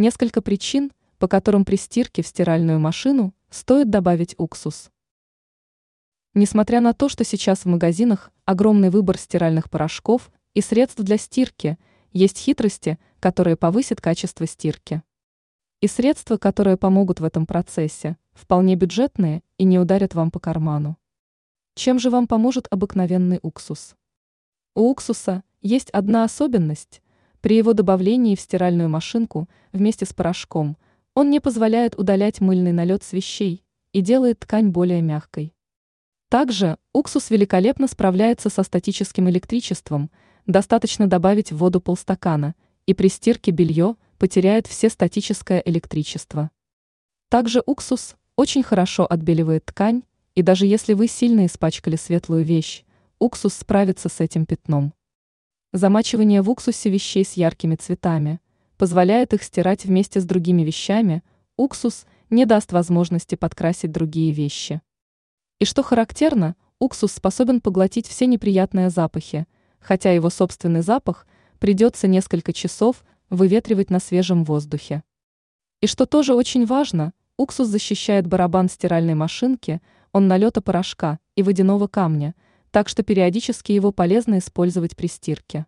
Несколько причин, по которым при стирке в стиральную машину стоит добавить уксус. Несмотря на то, что сейчас в магазинах огромный выбор стиральных порошков и средств для стирки, есть хитрости, которые повысят качество стирки. И средства, которые помогут в этом процессе, вполне бюджетные и не ударят вам по карману. Чем же вам поможет обыкновенный уксус? У уксуса есть одна особенность. При его добавлении в стиральную машинку вместе с порошком он не позволяет удалять мыльный налет с вещей и делает ткань более мягкой. Также уксус великолепно справляется со статическим электричеством, достаточно добавить в воду полстакана, и при стирке белье потеряет все статическое электричество. Также уксус очень хорошо отбеливает ткань, и даже если вы сильно испачкали светлую вещь, уксус справится с этим пятном. Замачивание в уксусе вещей с яркими цветами позволяет их стирать вместе с другими вещами, уксус не даст возможности подкрасить другие вещи. И что характерно, уксус способен поглотить все неприятные запахи, хотя его собственный запах придется несколько часов выветривать на свежем воздухе. И что тоже очень важно, уксус защищает барабан стиральной машинки от налета порошка и водяного камня, так что периодически его полезно использовать при стирке.